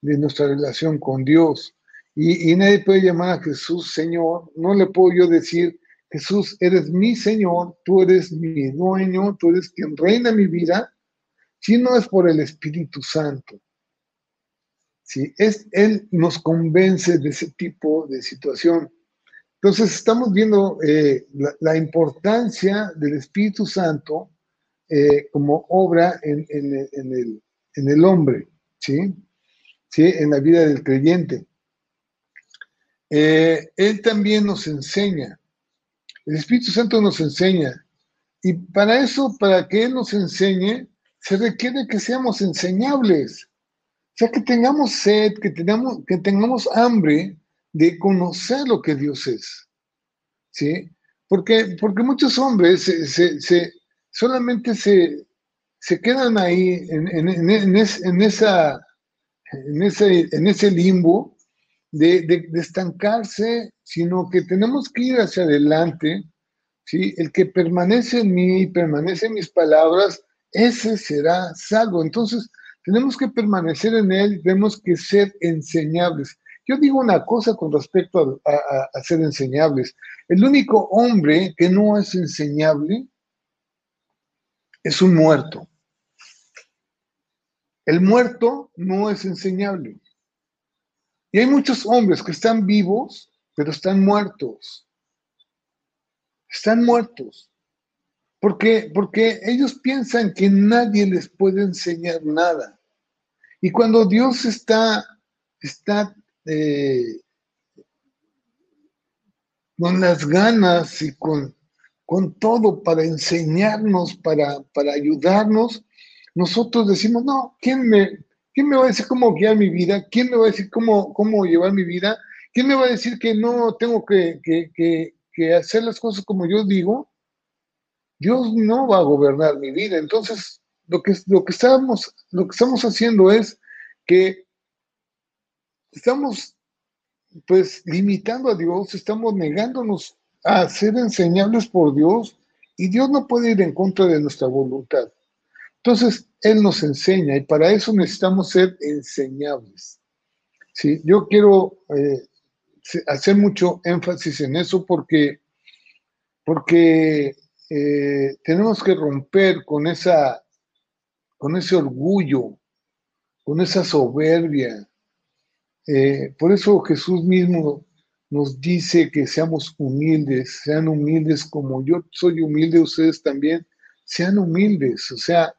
de nuestra relación con Dios. Y, y, nadie puede llamar a Jesús Señor. No le puedo yo decir, Jesús, eres mi Señor, tú eres mi dueño, tú eres quien reina mi vida, si no es por el Espíritu Santo. ¿Sí? Es, él nos convence de ese tipo de situación. Entonces estamos viendo eh, la, importancia del Espíritu Santo eh, como obra en, el, hombre, ¿sí? ¿sí? En la vida del creyente. Eh, él también nos enseña. El Espíritu Santo nos enseña. Y para eso, para que Él nos enseñe, se requiere que seamos enseñables. O sea, que tengamos sed, que tengamos, que tengamos hambre de conocer lo que Dios es. ¿Sí? Porque, porque muchos hombres se, se, solamente se, se, quedan ahí en, en, en, esa, en, ese, en ese limbo de, de, de, estancarse, sino que tenemos que ir hacia adelante ¿sí? El que permanece en mí, permanece en mis palabras, ese será salvo. Entonces, tenemos que permanecer en él, tenemos que ser enseñables. Yo digo una cosa con respecto a, ser enseñables. El único hombre que no es enseñable es un muerto. El muerto no es enseñable. Y hay muchos hombres que están vivos, pero están muertos. Están muertos. Porque, porque ellos piensan que nadie les puede enseñar nada. Y cuando Dios está, está eh, con las ganas y con, con todo para enseñarnos, para, para ayudarnos, nosotros decimos, no, ¿quién me, ¿quién me va a decir cómo guiar mi vida? ¿Quién me va a decir cómo, cómo llevar mi vida? ¿Quién me va a decir que no tengo que, que hacer las cosas como yo digo? Dios no va a gobernar mi vida. Entonces, lo que, lo que, estamos, lo que estamos haciendo es que estamos pues limitando a Dios, estamos negándonos a ser enseñables por Dios y Dios no puede ir en contra de nuestra voluntad. Entonces, Él nos enseña y para eso necesitamos ser enseñables. ¿sí? Yo quiero eh, hacer mucho énfasis en eso porque, porque eh, tenemos que romper con, esa, con ese orgullo, con esa soberbia. Eh, por eso Jesús mismo nos dice que seamos humildes, sean humildes como yo soy humilde, ustedes también, sean humildes, o sea,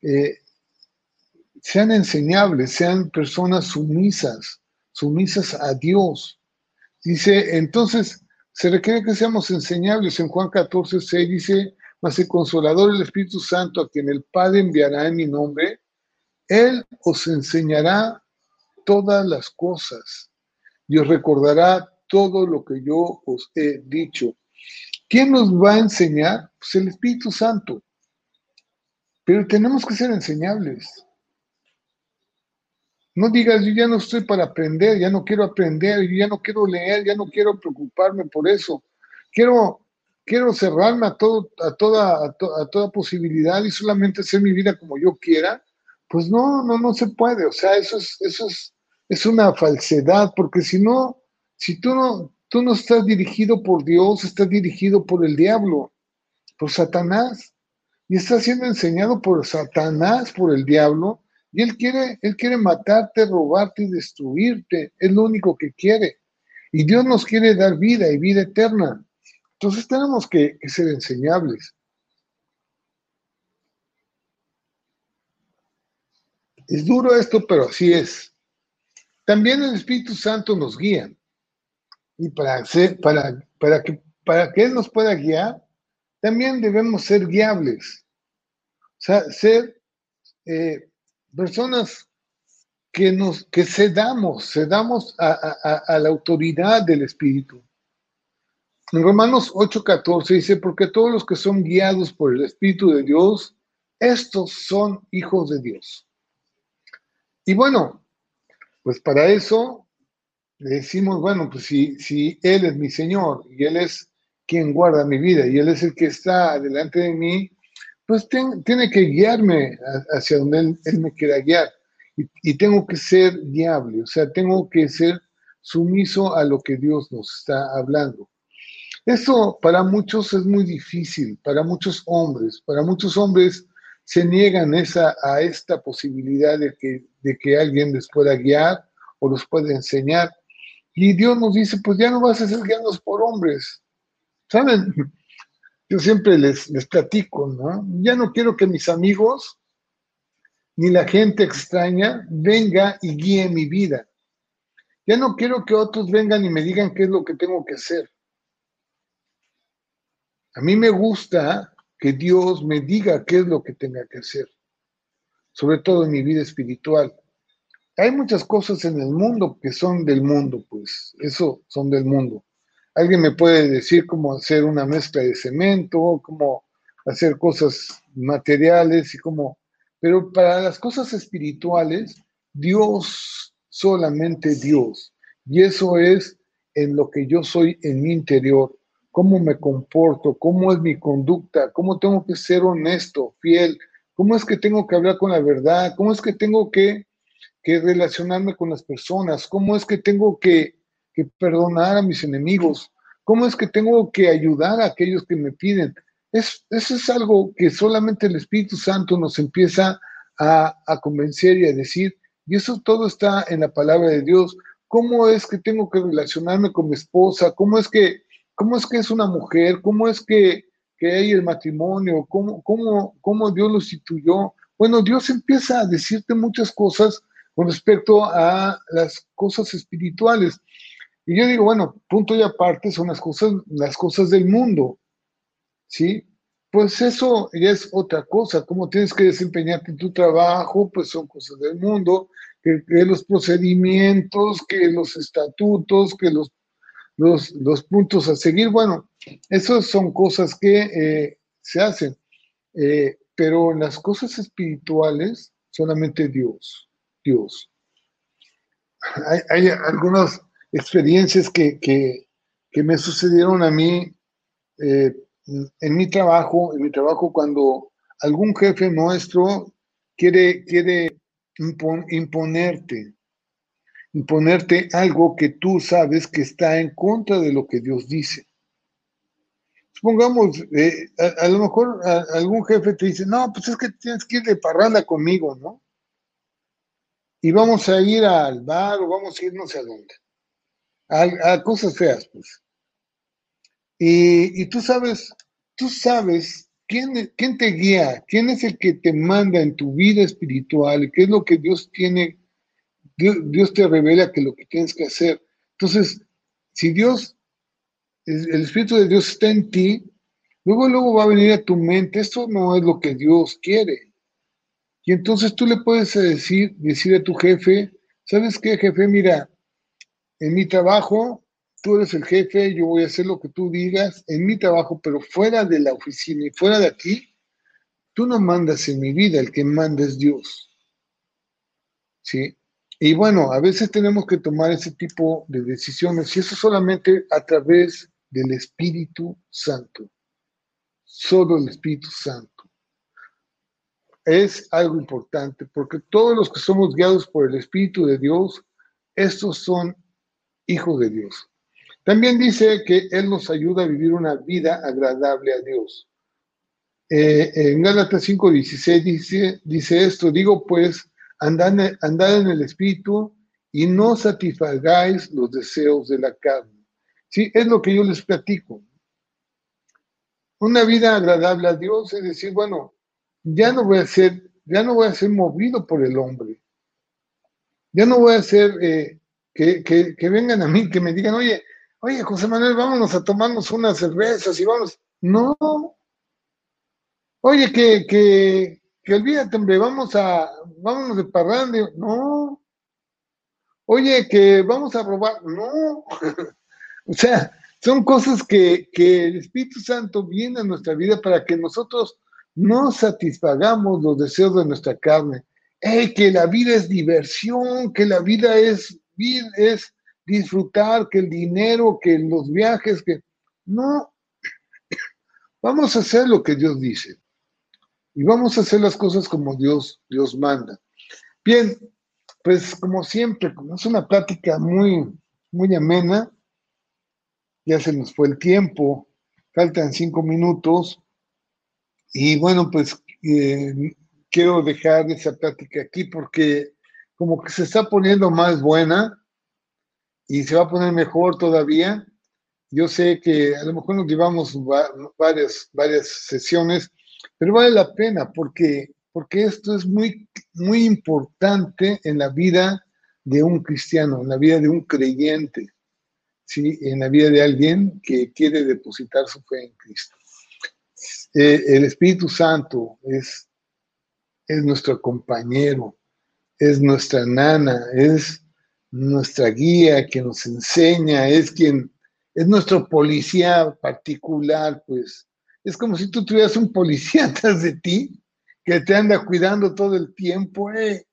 eh, sean enseñables, sean personas sumisas, sumisas a Dios. Dice, entonces, se requiere que seamos enseñables. En Juan 14, 6 dice, mas el consolador, el Espíritu Santo, a quien el Padre enviará en mi nombre, Él os enseñará todas las cosas y os recordará todo lo que yo os he dicho. ¿Quién nos va a enseñar? Pues el Espíritu Santo. Pero tenemos que ser enseñables. No digas, yo ya no estoy para aprender, ya no quiero aprender, yo ya no quiero leer, ya no quiero preocuparme por eso. Quiero, quiero cerrarme a, todo, a, toda, a, toda posibilidad y solamente hacer mi vida como yo quiera. Pues no, no, no se puede. O sea, eso es, eso es, es una falsedad, porque si no, si tú no, tú no estás dirigido por Dios, estás dirigido por el diablo, por Satanás y está siendo enseñado por Satanás, por el diablo, y él quiere, él quiere matarte, robarte y destruirte, es lo único que quiere. Y Dios nos quiere dar vida y vida eterna. Entonces tenemos que, ser enseñables. Es duro esto, pero así es. También el Espíritu Santo nos guía. Y para, hacer, para, para, que, para que Él nos pueda guiar, también debemos ser guiables. O sea, ser eh, personas que nos que cedamos, cedamos a, a, la autoridad del Espíritu. En Romanos 8:14 dice, porque todos los que son guiados por el Espíritu de Dios, estos son hijos de Dios. Y bueno, pues para eso le decimos, bueno, pues si, si Él es mi Señor y Él es quien guarda mi vida y Él es el que está delante de mí, pues tiene que guiarme hacia donde Él, me quiera guiar. Y, tengo que ser guiable, o sea, tengo que ser sumiso a lo que Dios nos está hablando. Esto para muchos es muy difícil, para muchos hombres, para muchos hombres se niegan a esta posibilidad de que, de que alguien les pueda guiar o los pueda enseñar. Y Dios nos dice, pues ya no vas a ser guiados por hombres. ¿Saben? Yo siempre les, les platico, ¿no? Ya no quiero que mis amigos ni la gente extraña venga y guíe mi vida. Ya no quiero que otros vengan y me digan qué es lo que tengo que hacer. A mí me gusta que Dios me diga qué es lo que tenga que hacer, sobre todo en mi vida espiritual. Hay muchas cosas en el mundo que son del mundo, pues eso son del mundo. Alguien me puede decir cómo hacer una mezcla de cemento, cómo hacer cosas materiales y cómo... Pero para las cosas espirituales, Dios, solamente Dios. Y eso es en lo que yo soy en mi interior cómo me comporto, cómo es mi conducta, cómo tengo que ser honesto, fiel, cómo es que tengo que hablar con la verdad, cómo es que tengo que, relacionarme con las personas, cómo es que tengo que, perdonar a mis enemigos, cómo es que tengo que ayudar a aquellos que me piden. Es, eso es algo que solamente el Espíritu Santo nos empieza a, a convencer y a decir, y eso todo está en la palabra de Dios. ¿Cómo es que tengo que relacionarme con mi esposa? ¿Cómo es que, cómo es, que es una mujer? ¿Cómo es que, hay el matrimonio? ¿Cómo, cómo, ¿Cómo Dios lo instituyó? Bueno, Dios empieza a decirte muchas cosas con respecto a las cosas espirituales. Y yo digo, bueno, punto y aparte son las cosas, las cosas del mundo, ¿sí? Pues eso ya es otra cosa, cómo tienes que desempeñarte en tu trabajo, pues son cosas del mundo, que, los procedimientos, que los estatutos, que los, los, puntos a seguir, bueno, esas son cosas que eh, se hacen, eh, pero las cosas espirituales, solamente Dios, Dios. Hay, algunas experiencias que, me sucedieron a mí. Eh, en mi trabajo, en mi trabajo cuando algún jefe nuestro quiere, quiere imponerte, imponerte algo que tú sabes que está en contra de lo que Dios dice. Supongamos, eh, a, lo mejor algún jefe te dice, no, pues es que tienes que ir de parranda conmigo, ¿no? Y vamos a ir al bar o vamos a ir no sé a dónde. A cosas feas, pues. Y, tú sabes, tú sabes quién, quién te guía, quién es el que te manda en tu vida espiritual, qué es lo que Dios tiene, Dios, te revela que lo que tienes que hacer. Entonces, si Dios, el Espíritu de Dios está en ti, luego, luego va a venir a tu mente, esto no es lo que Dios quiere. Y entonces tú le puedes decir, decir a tu jefe, ¿sabes qué, jefe? Mira, en mi trabajo tú eres el jefe, yo voy a hacer lo que tú digas en mi trabajo, pero fuera de la oficina y fuera de aquí, tú no mandas en mi vida, el que manda es Dios. ¿Sí? Y bueno, a veces tenemos que tomar ese tipo de decisiones y eso solamente a través del Espíritu Santo. Solo el Espíritu Santo. Es algo importante porque todos los que somos guiados por el Espíritu de Dios, estos son hijos de Dios. También dice que Él nos ayuda a vivir una vida agradable a Dios. Eh, en Gálatas 5:16 dice, dice esto, digo pues, andad, andad en el Espíritu y no satisfagáis los deseos de la carne. Sí, es lo que yo les platico. Una vida agradable a Dios es decir, bueno, ya no voy a ser, ya no voy a ser movido por el hombre. Ya no voy a ser eh, que, que, vengan a mí, que me digan, oye, oye, José Manuel, vámonos a tomarnos unas cervezas y vamos. No. Oye, que, que, que olvídate, hombre, vamos a, vámonos de parranda. No. Oye, que vamos a robar. No. [LAUGHS] o sea, son cosas que, que el Espíritu Santo viene a nuestra vida para que nosotros no satisfagamos los deseos de nuestra carne. Hey, que la vida es diversión, que la vida es, es disfrutar, que el dinero, que los viajes, que no. Vamos a hacer lo que Dios dice. Y vamos a hacer las cosas como Dios, Dios manda. Bien, pues como siempre, como es una plática muy, muy amena, ya se nos fue el tiempo, faltan cinco minutos. Y bueno, pues eh, quiero dejar esa plática aquí porque como que se está poniendo más buena y se va a poner mejor todavía. Yo sé que a lo mejor nos llevamos varias, varias sesiones, pero vale la pena porque, porque esto es muy, muy importante en la vida de un cristiano, en la vida de un creyente, ¿sí? en la vida de alguien que quiere depositar su fe en Cristo. Eh, el Espíritu Santo es, es nuestro compañero, es nuestra nana, es nuestra guía, que nos enseña, es quien, es nuestro policía particular, pues. Es como si tú tuvieras un policía [LAUGHS] atrás de ti que te anda cuidando todo el tiempo, eh.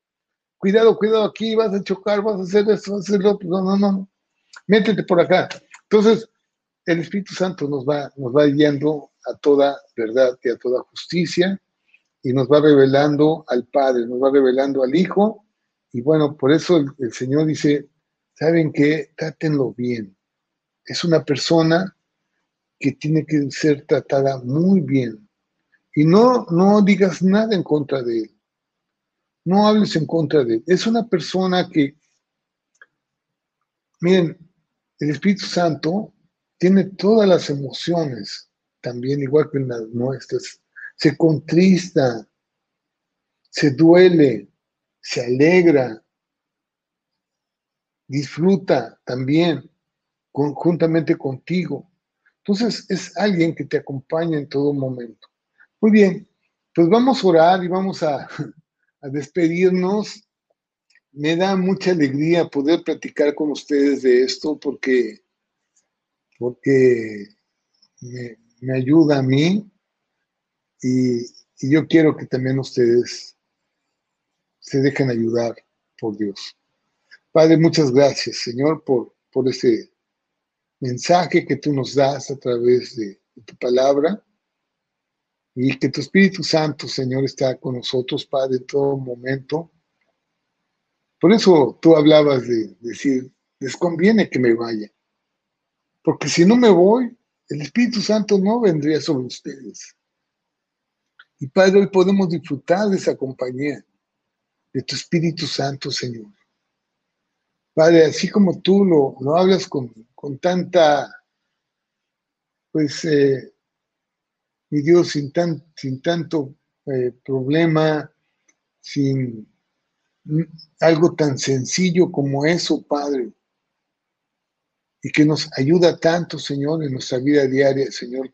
Cuidado, cuidado aquí, vas a chocar, vas a hacer esto, vas a hacer lo otro. No, no, no. Métete por acá. Entonces, el Espíritu Santo nos va, nos va guiando a toda verdad y a toda justicia y nos va revelando al Padre, nos va revelando al Hijo. Y bueno, por eso el, Señor dice, ¿saben qué? Trátenlo bien. Es una persona que tiene que ser tratada muy bien. Y no, no digas nada en contra de él. No hables en contra de él. Es una persona que, miren, el Espíritu Santo tiene todas las emociones, también igual que las nuestras. Se contrista, se duele, se alegra, disfruta también conjuntamente contigo. Entonces es alguien que te acompaña en todo momento. Muy bien, pues vamos a orar y vamos a, [LAUGHS] despedirnos. Me da mucha alegría poder platicar con ustedes de esto porque porque me, ayuda a mí y, yo quiero que también ustedes se dejen ayudar por Dios. Padre, muchas gracias, Señor, por, por ese mensaje que tú nos das a través de, tu palabra y que tu Espíritu Santo, Señor, está con nosotros, Padre, en todo momento. Por eso tú hablabas de decir, les conviene que me vaya. Porque si no me voy, el Espíritu Santo no vendría sobre ustedes. Y Padre, hoy podemos disfrutar de esa compañía, de tu Espíritu Santo, Señor. Padre, así como tú lo, lo hablas con, tanta, pues, eh, mi Dios, sin, tan, sin tanto eh, problema, sin algo tan sencillo como eso, Padre y que nos ayuda tanto, Señor, en nuestra vida diaria, Señor.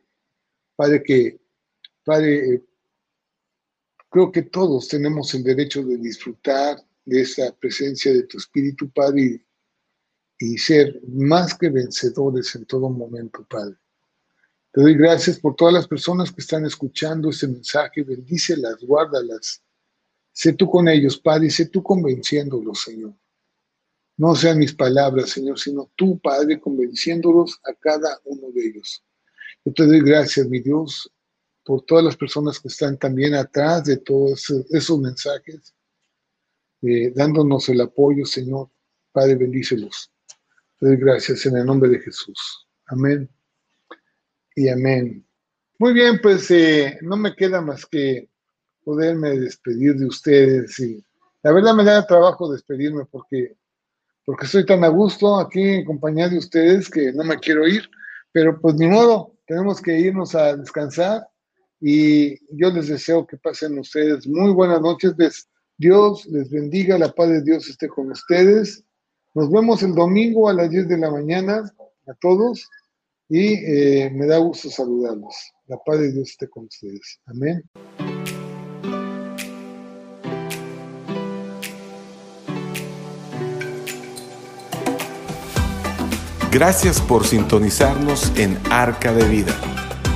Padre, que, Padre, eh, creo que todos tenemos el derecho de disfrutar de esa presencia de tu Espíritu, Padre, y, ser más que vencedores en todo momento, Padre. Te doy gracias por todas las personas que están escuchando este mensaje. Bendícelas, guárdalas. Sé tú con ellos, Padre, y sé tú convenciéndolos, Señor. No sean mis palabras, Señor, sino tú, Padre, convenciéndolos a cada uno de ellos. Yo te doy gracias, mi Dios, por todas las personas que están también atrás de todos esos mensajes, eh, dándonos el apoyo, Señor. Padre, bendícelos. Te gracias en el nombre de Jesús. Amén y amén. Muy bien, pues eh, no me queda más que poderme despedir de ustedes y la verdad me da trabajo despedirme porque porque estoy tan a gusto aquí en compañía de ustedes que no me quiero ir, pero pues ni modo, tenemos que irnos a descansar y yo les deseo que pasen ustedes muy buenas noches. Dios les bendiga, la paz de Dios esté con ustedes. Nos vemos el domingo a las 10 de la mañana a todos y eh, me da gusto saludarlos. La paz de Dios esté con ustedes. Amén. Gracias por sintonizarnos en Arca de Vida.